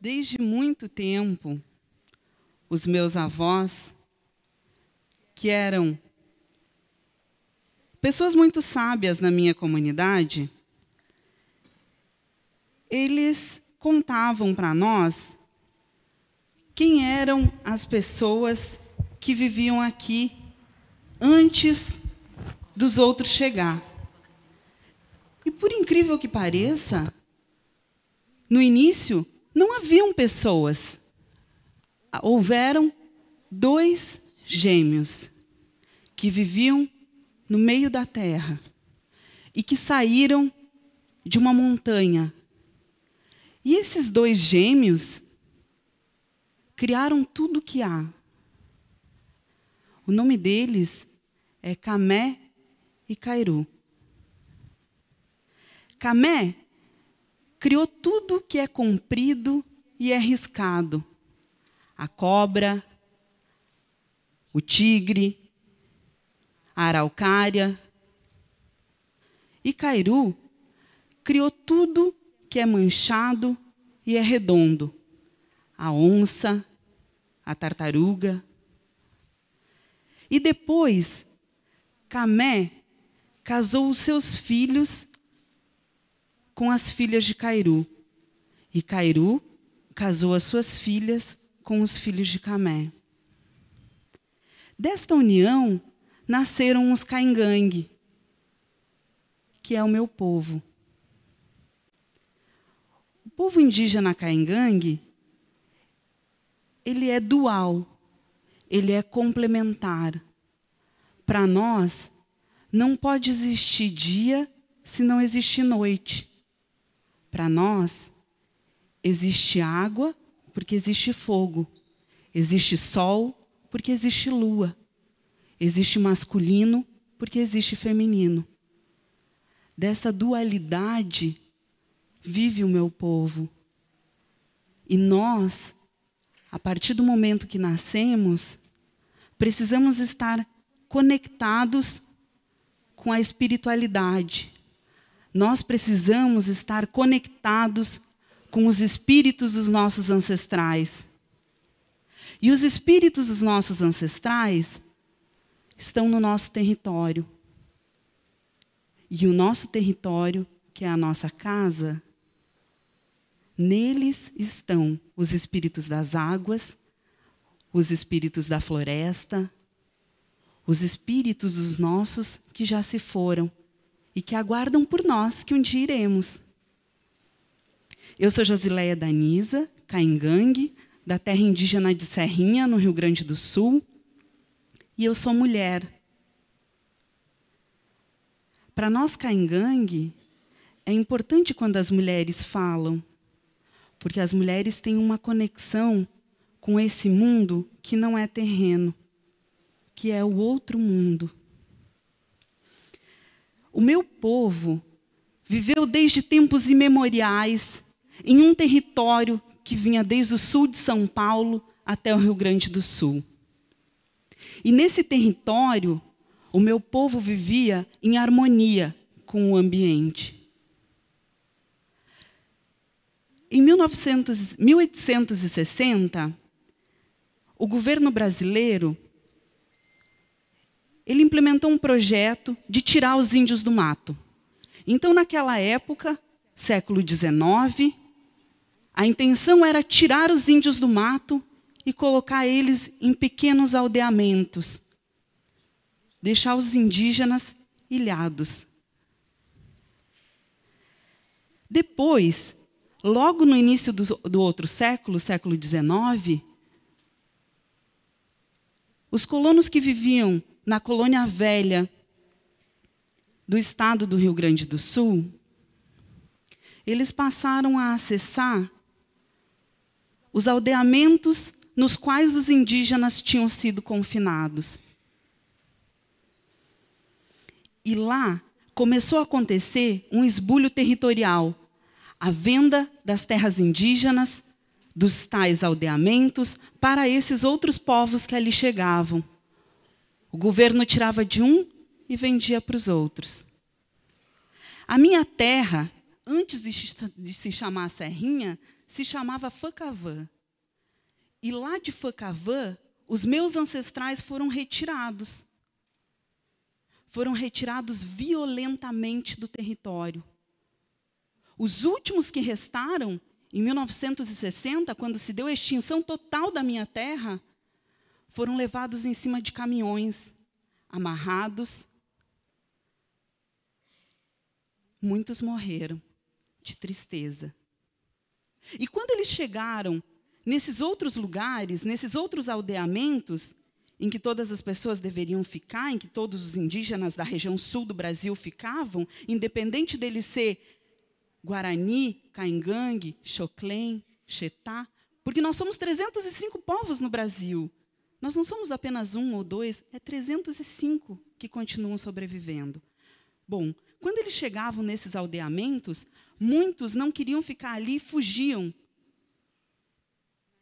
Desde muito tempo, os meus avós, que eram pessoas muito sábias na minha comunidade, eles contavam para nós quem eram as pessoas que viviam aqui antes dos outros chegar. E por incrível que pareça, no início não haviam pessoas. Houveram dois gêmeos que viviam no meio da terra e que saíram de uma montanha. E esses dois gêmeos criaram tudo o que há. O nome deles é Camé e Cairu. Camé criou tudo que é comprido e é riscado. A cobra, o tigre, a araucária. E Cairu criou tudo que é manchado e é redondo. A onça, a tartaruga. E depois, Camé casou os seus filhos com as filhas de Cairu. E Cairu casou as suas filhas com os filhos de Camé. Desta união nasceram os Caingangue, que é o meu povo. O povo indígena Caingangue, ele é dual, ele é complementar. Para nós, não pode existir dia se não existe noite. Para nós, existe água porque existe fogo, existe sol porque existe lua, existe masculino porque existe feminino. Dessa dualidade vive o meu povo. E nós, a partir do momento que nascemos, precisamos estar conectados com a espiritualidade nós precisamos estar conectados com os espíritos dos nossos ancestrais. E os espíritos dos nossos ancestrais estão no nosso território. E o nosso território, que é a nossa casa, neles estão os espíritos das águas, os espíritos da floresta, os espíritos dos nossos que já se foram e que aguardam por nós que um dia iremos. Eu sou Josileia Danisa, Caingangue, da terra indígena de Serrinha, no Rio Grande do Sul, e eu sou mulher. Para nós Caingangue, é importante quando as mulheres falam, porque as mulheres têm uma conexão com esse mundo que não é terreno, que é o outro mundo. O meu povo viveu desde tempos imemoriais em um território que vinha desde o sul de São Paulo até o Rio Grande do Sul. E nesse território, o meu povo vivia em harmonia com o ambiente. Em 1900, 1860, o governo brasileiro ele implementou um projeto de tirar os índios do mato. Então, naquela época, século XIX, a intenção era tirar os índios do mato e colocar eles em pequenos aldeamentos, deixar os indígenas ilhados. Depois, logo no início do, do outro século, século XIX, os colonos que viviam na colônia velha do estado do Rio Grande do Sul, eles passaram a acessar os aldeamentos nos quais os indígenas tinham sido confinados. E lá começou a acontecer um esbulho territorial, a venda das terras indígenas, dos tais aldeamentos para esses outros povos que ali chegavam. O governo tirava de um e vendia para os outros. A minha terra, antes de se chamar Serrinha, se chamava Facavã. E lá de Facavã, os meus ancestrais foram retirados. Foram retirados violentamente do território. Os últimos que restaram, em 1960, quando se deu a extinção total da minha terra, foram levados em cima de caminhões, amarrados. Muitos morreram de tristeza. E quando eles chegaram nesses outros lugares, nesses outros aldeamentos, em que todas as pessoas deveriam ficar, em que todos os indígenas da região sul do Brasil ficavam, independente dele ser Guarani, Caingangue, Xoclém, Xetá, porque nós somos 305 povos no Brasil. Nós não somos apenas um ou dois, é 305 que continuam sobrevivendo. Bom, quando eles chegavam nesses aldeamentos, muitos não queriam ficar ali e fugiam.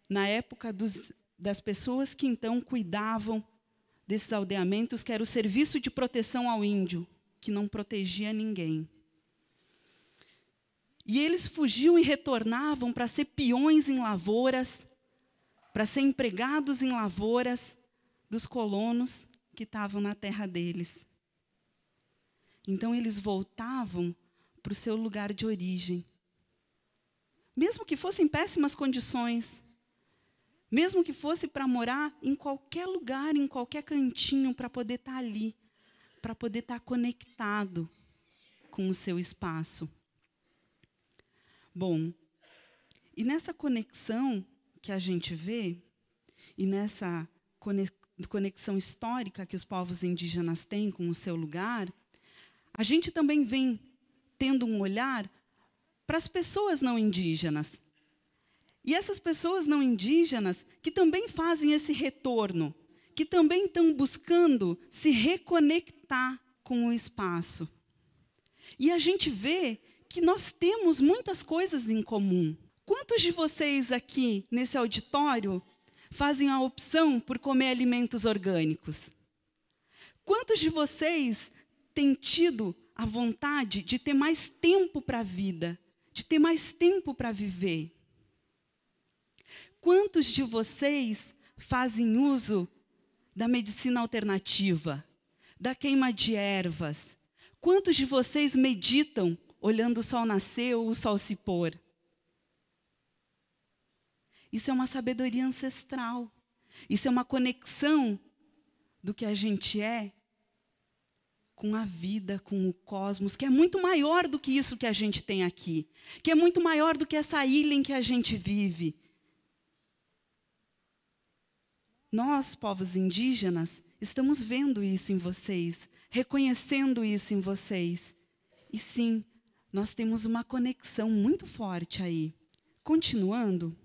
Na época dos, das pessoas que então cuidavam desses aldeamentos, que era o serviço de proteção ao índio, que não protegia ninguém. E eles fugiam e retornavam para ser peões em lavouras, para ser empregados em lavouras dos colonos que estavam na terra deles. Então eles voltavam para o seu lugar de origem. Mesmo que fossem péssimas condições, mesmo que fosse para morar em qualquer lugar, em qualquer cantinho, para poder estar tá ali, para poder estar tá conectado com o seu espaço. Bom, e nessa conexão que a gente vê, e nessa conexão histórica que os povos indígenas têm com o seu lugar, a gente também vem tendo um olhar para as pessoas não indígenas. E essas pessoas não indígenas que também fazem esse retorno, que também estão buscando se reconectar com o espaço. E a gente vê que nós temos muitas coisas em comum. Quantos de vocês aqui nesse auditório fazem a opção por comer alimentos orgânicos? Quantos de vocês têm tido a vontade de ter mais tempo para a vida, de ter mais tempo para viver? Quantos de vocês fazem uso da medicina alternativa, da queima de ervas? Quantos de vocês meditam olhando o sol nascer ou o sol se pôr. Isso é uma sabedoria ancestral. Isso é uma conexão do que a gente é com a vida, com o cosmos, que é muito maior do que isso que a gente tem aqui, que é muito maior do que essa ilha em que a gente vive. Nós, povos indígenas, estamos vendo isso em vocês, reconhecendo isso em vocês. E sim, nós temos uma conexão muito forte aí. Continuando,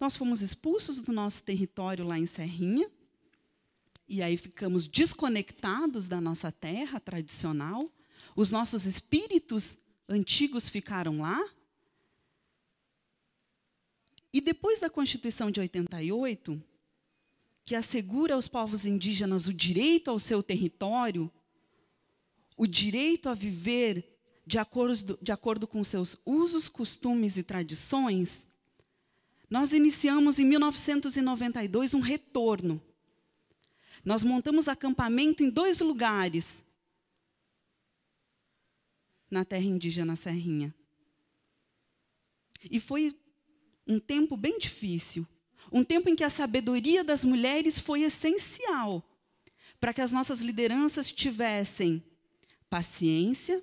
nós fomos expulsos do nosso território lá em Serrinha, e aí ficamos desconectados da nossa terra tradicional. Os nossos espíritos antigos ficaram lá. E depois da Constituição de 88, que assegura aos povos indígenas o direito ao seu território, o direito a viver de acordo, de acordo com seus usos, costumes e tradições, nós iniciamos em 1992 um retorno. Nós montamos acampamento em dois lugares na terra indígena Serrinha. E foi um tempo bem difícil, um tempo em que a sabedoria das mulheres foi essencial para que as nossas lideranças tivessem paciência,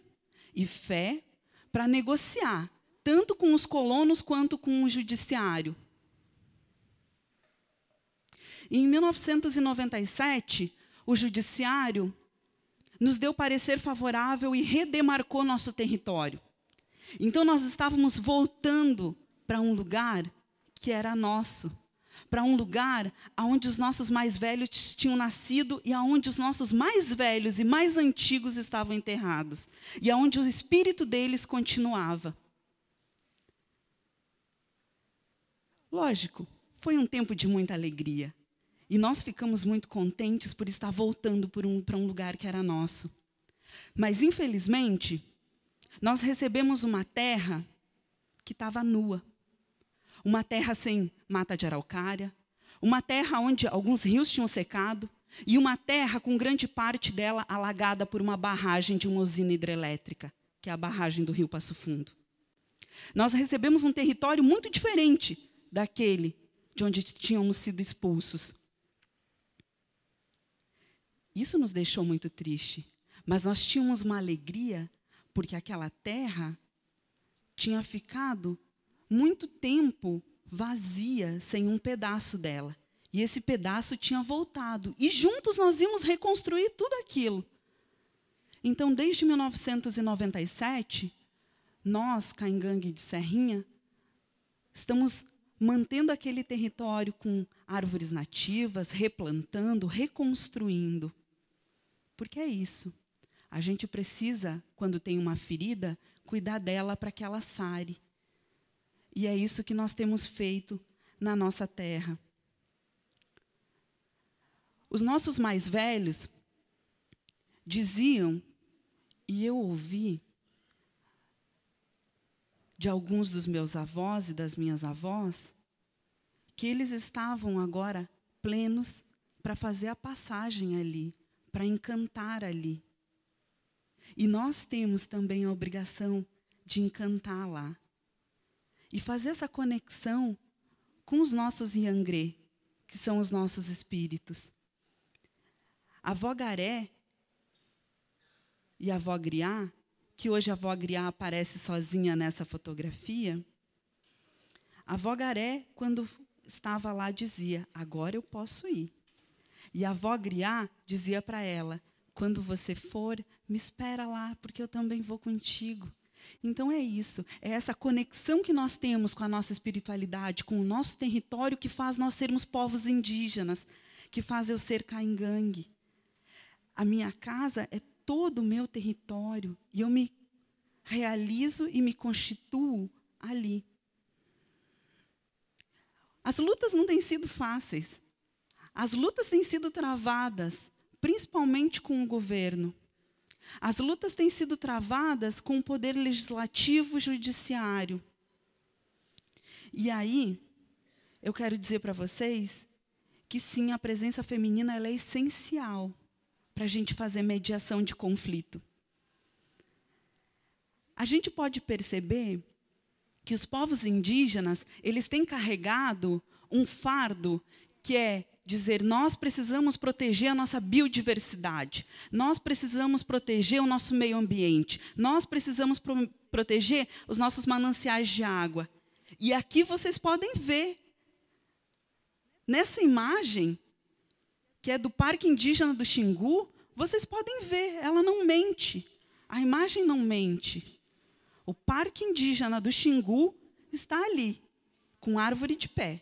e fé para negociar, tanto com os colonos quanto com o judiciário. Em 1997, o judiciário nos deu parecer favorável e redemarcou nosso território. Então nós estávamos voltando para um lugar que era nosso, para um lugar onde os nossos mais velhos tinham nascido e aonde os nossos mais velhos e mais antigos estavam enterrados, e aonde o espírito deles continuava. Lógico, foi um tempo de muita alegria. E nós ficamos muito contentes por estar voltando para um, um lugar que era nosso. Mas, infelizmente, nós recebemos uma terra que estava nua. Uma terra sem mata de araucária, uma terra onde alguns rios tinham secado, e uma terra com grande parte dela alagada por uma barragem de uma usina hidrelétrica, que é a barragem do Rio Passo Fundo. Nós recebemos um território muito diferente daquele de onde tínhamos sido expulsos. Isso nos deixou muito triste, mas nós tínhamos uma alegria porque aquela terra tinha ficado muito tempo vazia, sem um pedaço dela. E esse pedaço tinha voltado. E juntos nós íamos reconstruir tudo aquilo. Então, desde 1997, nós, Caingangue de Serrinha, estamos mantendo aquele território com árvores nativas, replantando, reconstruindo. Porque é isso. A gente precisa, quando tem uma ferida, cuidar dela para que ela sare. E é isso que nós temos feito na nossa terra. Os nossos mais velhos diziam, e eu ouvi de alguns dos meus avós e das minhas avós, que eles estavam agora plenos para fazer a passagem ali, para encantar ali. E nós temos também a obrigação de encantar lá. E fazer essa conexão com os nossos Yangrê, que são os nossos espíritos. A avó Garé e a avó Griá, que hoje a avó Griá aparece sozinha nessa fotografia, a avó Garé, quando estava lá, dizia: Agora eu posso ir. E a avó Griá dizia para ela: Quando você for, me espera lá, porque eu também vou contigo. Então é isso, é essa conexão que nós temos com a nossa espiritualidade, com o nosso território, que faz nós sermos povos indígenas, que faz eu ser caingangue. A minha casa é todo o meu território e eu me realizo e me constituo ali. As lutas não têm sido fáceis. As lutas têm sido travadas, principalmente com o governo. As lutas têm sido travadas com o poder legislativo e judiciário. E aí, eu quero dizer para vocês que sim, a presença feminina é essencial para a gente fazer mediação de conflito. A gente pode perceber que os povos indígenas, eles têm carregado um fardo que é dizer nós precisamos proteger a nossa biodiversidade, nós precisamos proteger o nosso meio ambiente, nós precisamos pro proteger os nossos mananciais de água. E aqui vocês podem ver, nessa imagem, que é do Parque Indígena do Xingu, vocês podem ver, ela não mente. A imagem não mente. O Parque Indígena do Xingu está ali, com árvore de pé.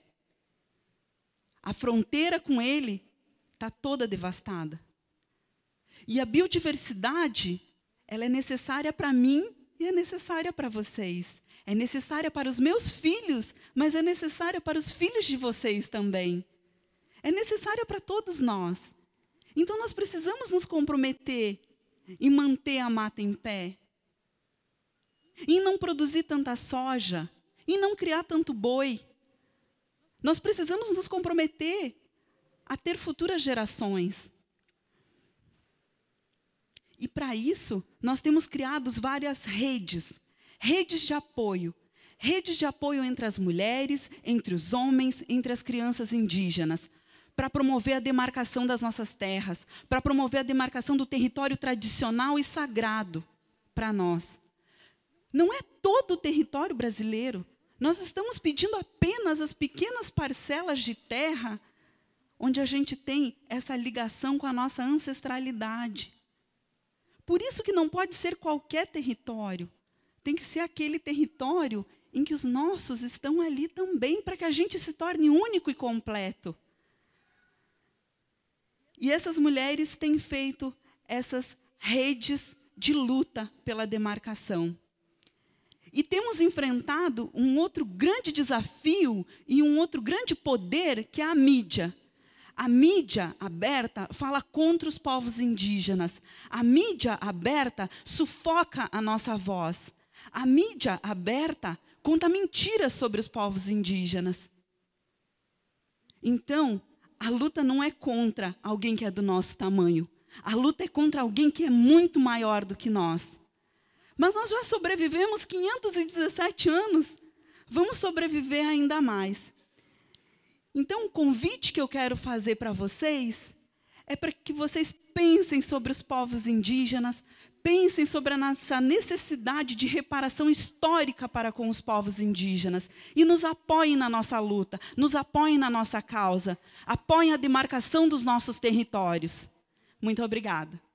A fronteira com ele está toda devastada. E a biodiversidade, ela é necessária para mim e é necessária para vocês. É necessária para os meus filhos, mas é necessária para os filhos de vocês também. É necessária para todos nós. Então nós precisamos nos comprometer em manter a mata em pé, em não produzir tanta soja, em não criar tanto boi, nós precisamos nos comprometer a ter futuras gerações. E para isso, nós temos criado várias redes, redes de apoio, redes de apoio entre as mulheres, entre os homens, entre as crianças indígenas, para promover a demarcação das nossas terras, para promover a demarcação do território tradicional e sagrado para nós. Não é todo o território brasileiro, nós estamos pedindo apenas as pequenas parcelas de terra onde a gente tem essa ligação com a nossa ancestralidade. Por isso que não pode ser qualquer território. Tem que ser aquele território em que os nossos estão ali também, para que a gente se torne único e completo. E essas mulheres têm feito essas redes de luta pela demarcação. E temos enfrentado um outro grande desafio e um outro grande poder que é a mídia. A mídia aberta fala contra os povos indígenas. A mídia aberta sufoca a nossa voz. A mídia aberta conta mentiras sobre os povos indígenas. Então, a luta não é contra alguém que é do nosso tamanho. A luta é contra alguém que é muito maior do que nós. Mas nós já sobrevivemos 517 anos. Vamos sobreviver ainda mais. Então, o convite que eu quero fazer para vocês é para que vocês pensem sobre os povos indígenas, pensem sobre a nossa necessidade de reparação histórica para com os povos indígenas e nos apoiem na nossa luta, nos apoiem na nossa causa, apoiem a demarcação dos nossos territórios. Muito obrigada.